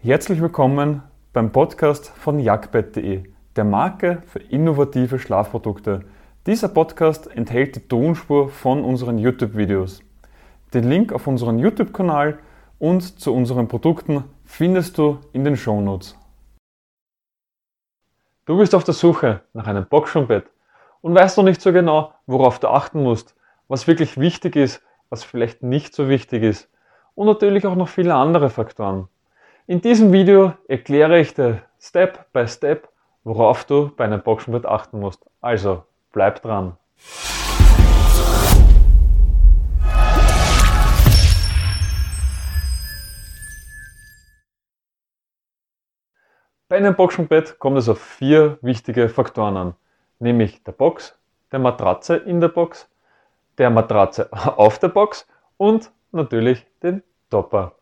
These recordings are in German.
Herzlich willkommen beim Podcast von jagdbett.de, der Marke für innovative Schlafprodukte. Dieser Podcast enthält die Tonspur von unseren YouTube-Videos. Den Link auf unseren YouTube-Kanal und zu unseren Produkten findest du in den Shownotes. Du bist auf der Suche nach einem Boxschumbett und weißt noch nicht so genau, worauf du achten musst, was wirklich wichtig ist, was vielleicht nicht so wichtig ist und natürlich auch noch viele andere Faktoren. In diesem Video erkläre ich dir Step by Step, worauf du bei einem Boxenbett achten musst. Also bleib dran. Bei einem Boxenbett kommt es auf vier wichtige Faktoren an, nämlich der Box, der Matratze in der Box, der Matratze auf der Box und natürlich den Topper.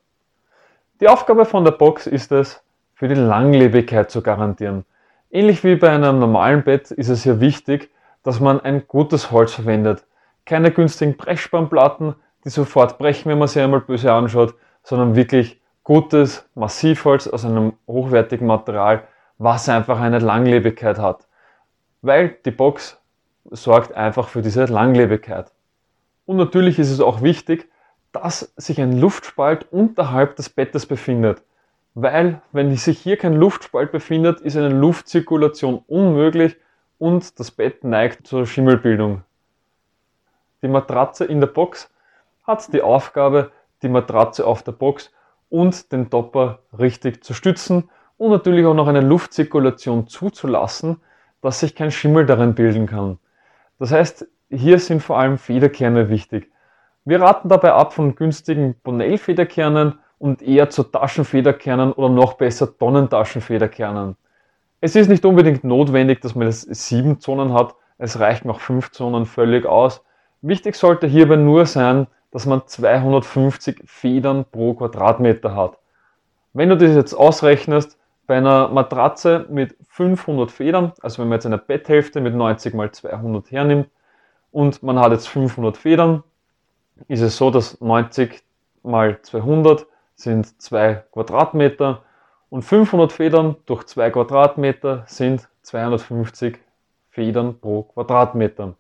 Die Aufgabe von der Box ist es, für die Langlebigkeit zu garantieren. Ähnlich wie bei einem normalen Bett ist es hier wichtig, dass man ein gutes Holz verwendet. Keine günstigen Brechspannplatten, die sofort brechen, wenn man sie einmal böse anschaut, sondern wirklich gutes Massivholz aus einem hochwertigen Material, was einfach eine Langlebigkeit hat. Weil die Box sorgt einfach für diese Langlebigkeit. Und natürlich ist es auch wichtig, dass sich ein Luftspalt unterhalb des Bettes befindet. Weil, wenn sich hier kein Luftspalt befindet, ist eine Luftzirkulation unmöglich und das Bett neigt zur Schimmelbildung. Die Matratze in der Box hat die Aufgabe, die Matratze auf der Box und den Topper richtig zu stützen und natürlich auch noch eine Luftzirkulation zuzulassen, dass sich kein Schimmel darin bilden kann. Das heißt, hier sind vor allem Federkerne wichtig. Wir raten dabei ab von günstigen Bonell-Federkernen und eher zu Taschenfederkernen oder noch besser Tonnentaschenfederkernen. Es ist nicht unbedingt notwendig, dass man sieben Zonen hat, es reichen auch fünf Zonen völlig aus. Wichtig sollte hierbei nur sein, dass man 250 Federn pro Quadratmeter hat. Wenn du das jetzt ausrechnest, bei einer Matratze mit 500 Federn, also wenn man jetzt eine Betthälfte mit 90 mal 200 hernimmt und man hat jetzt 500 Federn, ist es so, dass 90 mal 200 sind 2 Quadratmeter und 500 Federn durch 2 Quadratmeter sind 250 Federn pro Quadratmeter.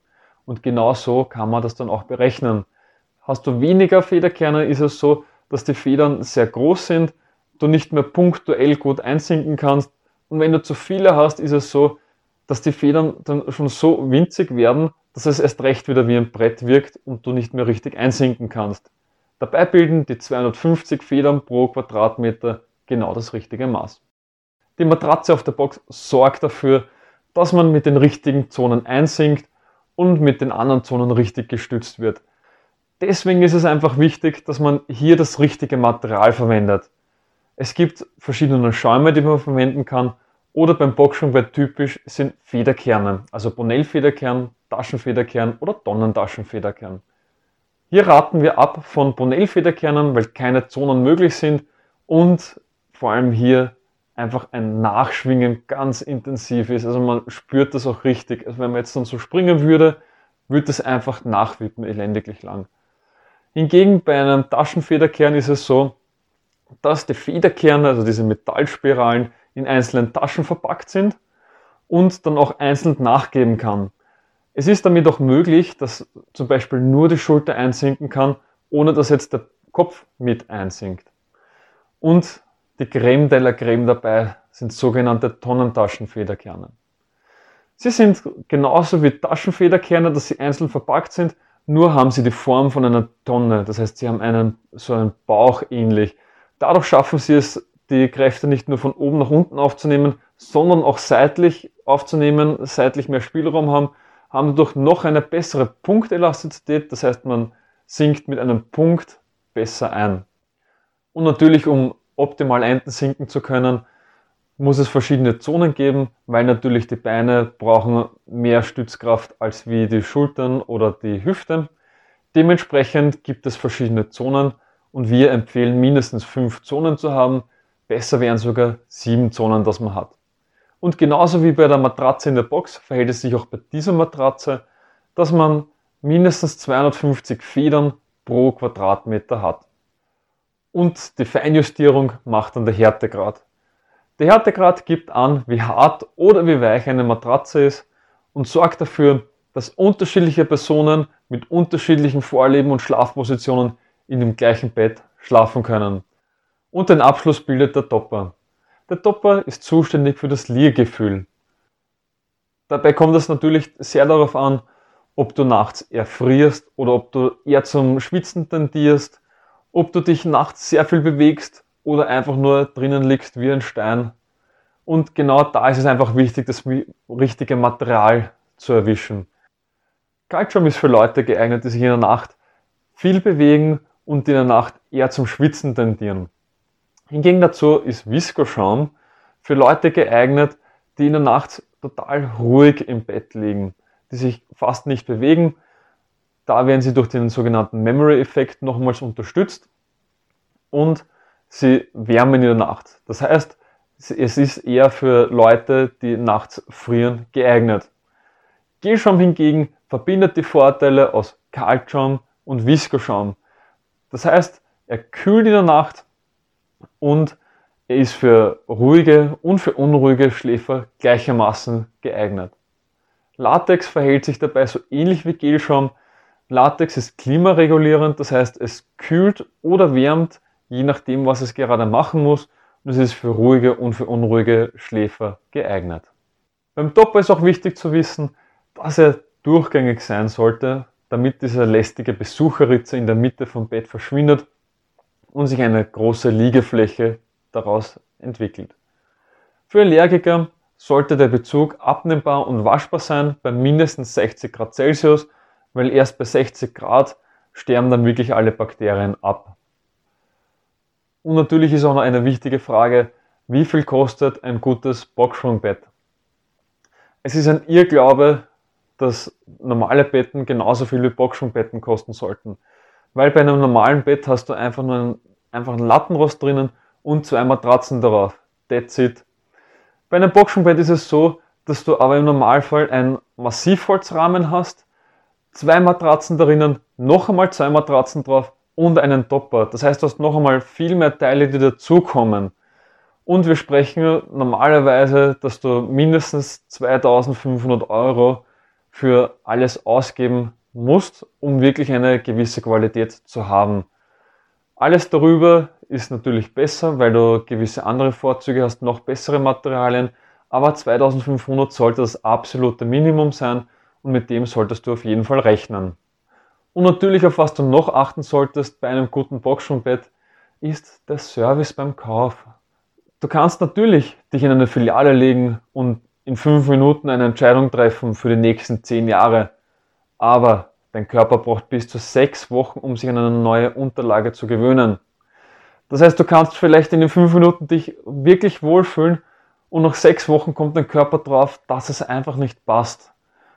Und genau so kann man das dann auch berechnen. Hast du weniger Federkerne, ist es so, dass die Federn sehr groß sind, du nicht mehr punktuell gut einsinken kannst. Und wenn du zu viele hast, ist es so, dass die Federn dann schon so winzig werden, dass es erst recht wieder wie ein Brett wirkt und du nicht mehr richtig einsinken kannst. Dabei bilden die 250 Federn pro Quadratmeter genau das richtige Maß. Die Matratze auf der Box sorgt dafür, dass man mit den richtigen Zonen einsinkt und mit den anderen Zonen richtig gestützt wird. Deswegen ist es einfach wichtig, dass man hier das richtige Material verwendet. Es gibt verschiedene Schäume, die man verwenden kann oder beim Boxschwungbett typisch sind Federkerne, also Bonell-Federkern, Taschenfederkern oder Tonnentaschenfederkern. Hier raten wir ab von Bonell-Federkernen, weil keine Zonen möglich sind und vor allem hier einfach ein Nachschwingen ganz intensiv ist. Also man spürt das auch richtig. Also wenn man jetzt dann so springen würde, würde es einfach nachwippen, elendiglich lang. Hingegen bei einem Taschenfederkern ist es so, dass die Federkerne, also diese Metallspiralen, in einzelnen Taschen verpackt sind und dann auch einzeln nachgeben kann. Es ist damit auch möglich, dass zum Beispiel nur die Schulter einsinken kann, ohne dass jetzt der Kopf mit einsinkt. Und die Creme de la Creme dabei sind sogenannte Tonnentaschenfederkerne. Sie sind genauso wie Taschenfederkerne, dass sie einzeln verpackt sind, nur haben sie die Form von einer Tonne. Das heißt, sie haben einen, so einen Bauch ähnlich. Dadurch schaffen sie es, die Kräfte nicht nur von oben nach unten aufzunehmen, sondern auch seitlich aufzunehmen, seitlich mehr Spielraum haben, haben dadurch noch eine bessere Punktelastizität, das heißt man sinkt mit einem Punkt besser ein. Und natürlich, um optimal Enden sinken zu können, muss es verschiedene Zonen geben, weil natürlich die Beine brauchen mehr Stützkraft als wie die Schultern oder die Hüfte. Dementsprechend gibt es verschiedene Zonen und wir empfehlen mindestens fünf Zonen zu haben, Besser wären sogar sieben Zonen, das man hat. Und genauso wie bei der Matratze in der Box verhält es sich auch bei dieser Matratze, dass man mindestens 250 Federn pro Quadratmeter hat. und die Feinjustierung macht dann der Härtegrad. Der Härtegrad gibt an, wie hart oder wie weich eine Matratze ist und sorgt dafür, dass unterschiedliche Personen mit unterschiedlichen Vorleben und Schlafpositionen in dem gleichen Bett schlafen können. Und den Abschluss bildet der Topper. Der Topper ist zuständig für das Liegefühl. Dabei kommt es natürlich sehr darauf an, ob du nachts erfrierst oder ob du eher zum Schwitzen tendierst, ob du dich nachts sehr viel bewegst oder einfach nur drinnen liegst wie ein Stein. Und genau da ist es einfach wichtig, das richtige Material zu erwischen. Calcium ist für Leute geeignet, die sich in der Nacht viel bewegen und in der Nacht eher zum Schwitzen tendieren. Hingegen dazu ist Viscoschaum für Leute geeignet, die in der Nacht total ruhig im Bett liegen, die sich fast nicht bewegen. Da werden sie durch den sogenannten Memory-Effekt nochmals unterstützt und sie wärmen in der Nacht. Das heißt, es ist eher für Leute, die nachts frieren, geeignet. Gelschaum hingegen verbindet die Vorteile aus Kaltschaum und Viskoschaum. Das heißt, er kühlt in der Nacht und er ist für ruhige und für unruhige Schläfer gleichermaßen geeignet. Latex verhält sich dabei so ähnlich wie Gelschaum. Latex ist klimaregulierend, das heißt es kühlt oder wärmt, je nachdem was es gerade machen muss und es ist für ruhige und für unruhige Schläfer geeignet. Beim Topper ist auch wichtig zu wissen, dass er durchgängig sein sollte, damit diese lästige Besucherritze in der Mitte vom Bett verschwindet und sich eine große Liegefläche daraus entwickelt. Für Allergiker sollte der Bezug abnehmbar und waschbar sein bei mindestens 60 Grad Celsius, weil erst bei 60 Grad sterben dann wirklich alle Bakterien ab. Und natürlich ist auch noch eine wichtige Frage, wie viel kostet ein gutes Boxsprungbett? Es ist ein Irrglaube, dass normale Betten genauso viel wie Boxsprungbetten kosten sollten. Weil bei einem normalen Bett hast du einfach nur einen, einfach einen Lattenrost drinnen und zwei Matratzen darauf. That's it. Bei einem Boxsprungbett ist es so, dass du aber im Normalfall einen Massivholzrahmen hast, zwei Matratzen drinnen, noch einmal zwei Matratzen drauf und einen Topper. Das heißt, du hast noch einmal viel mehr Teile, die dazukommen. Und wir sprechen normalerweise, dass du mindestens 2500 Euro für alles ausgeben musst, um wirklich eine gewisse Qualität zu haben. Alles darüber ist natürlich besser, weil du gewisse andere Vorzüge hast, noch bessere Materialien, aber 2500 sollte das absolute Minimum sein und mit dem solltest du auf jeden Fall rechnen. Und natürlich, auf was du noch achten solltest bei einem guten Boxsprungbett, ist der Service beim Kauf. Du kannst natürlich dich in eine Filiale legen und in fünf Minuten eine Entscheidung treffen für die nächsten zehn Jahre. Aber dein Körper braucht bis zu sechs Wochen, um sich an eine neue Unterlage zu gewöhnen. Das heißt, du kannst vielleicht in den fünf Minuten dich wirklich wohlfühlen und nach sechs Wochen kommt dein Körper drauf, dass es einfach nicht passt.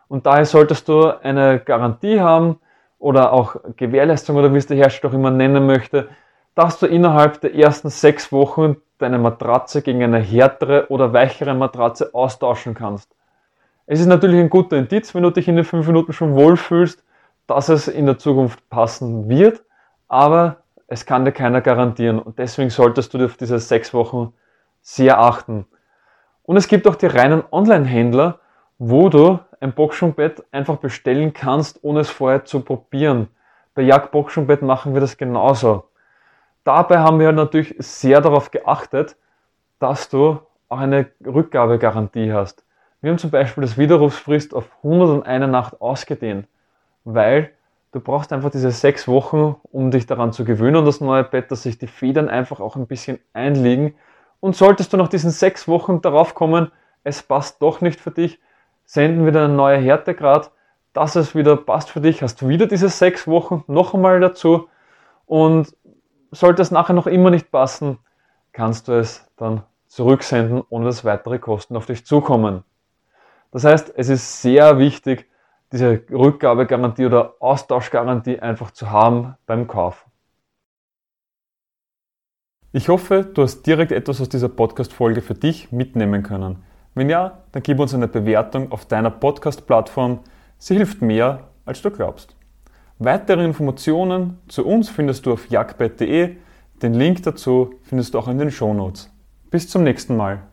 Und daher solltest du eine Garantie haben oder auch Gewährleistung oder wie es der Hersteller auch immer nennen möchte, dass du innerhalb der ersten sechs Wochen deine Matratze gegen eine härtere oder weichere Matratze austauschen kannst. Es ist natürlich ein guter Indiz, wenn du dich in den fünf Minuten schon wohlfühlst, dass es in der Zukunft passen wird, aber es kann dir keiner garantieren und deswegen solltest du auf diese sechs Wochen sehr achten. Und es gibt auch die reinen Online-Händler, wo du ein Boxschumbett einfach bestellen kannst, ohne es vorher zu probieren. Bei Jagd Boxschumbett machen wir das genauso. Dabei haben wir natürlich sehr darauf geachtet, dass du auch eine Rückgabegarantie hast. Wir haben zum Beispiel das Widerrufsfrist auf 101 Nacht ausgedehnt, weil du brauchst einfach diese sechs Wochen, um dich daran zu gewöhnen an das neue Bett, dass sich die Federn einfach auch ein bisschen einliegen. Und solltest du nach diesen sechs Wochen darauf kommen, es passt doch nicht für dich, senden wir dir einen neuen Härtegrad, dass es wieder passt für dich, hast du wieder diese sechs Wochen noch einmal dazu und sollte es nachher noch immer nicht passen, kannst du es dann zurücksenden, ohne dass weitere Kosten auf dich zukommen. Das heißt, es ist sehr wichtig, diese Rückgabegarantie oder Austauschgarantie einfach zu haben beim Kauf. Ich hoffe, du hast direkt etwas aus dieser Podcast-Folge für dich mitnehmen können. Wenn ja, dann gib uns eine Bewertung auf deiner Podcast-Plattform. Sie hilft mehr, als du glaubst. Weitere Informationen zu uns findest du auf jagdbett.de. Den Link dazu findest du auch in den Shownotes. Bis zum nächsten Mal.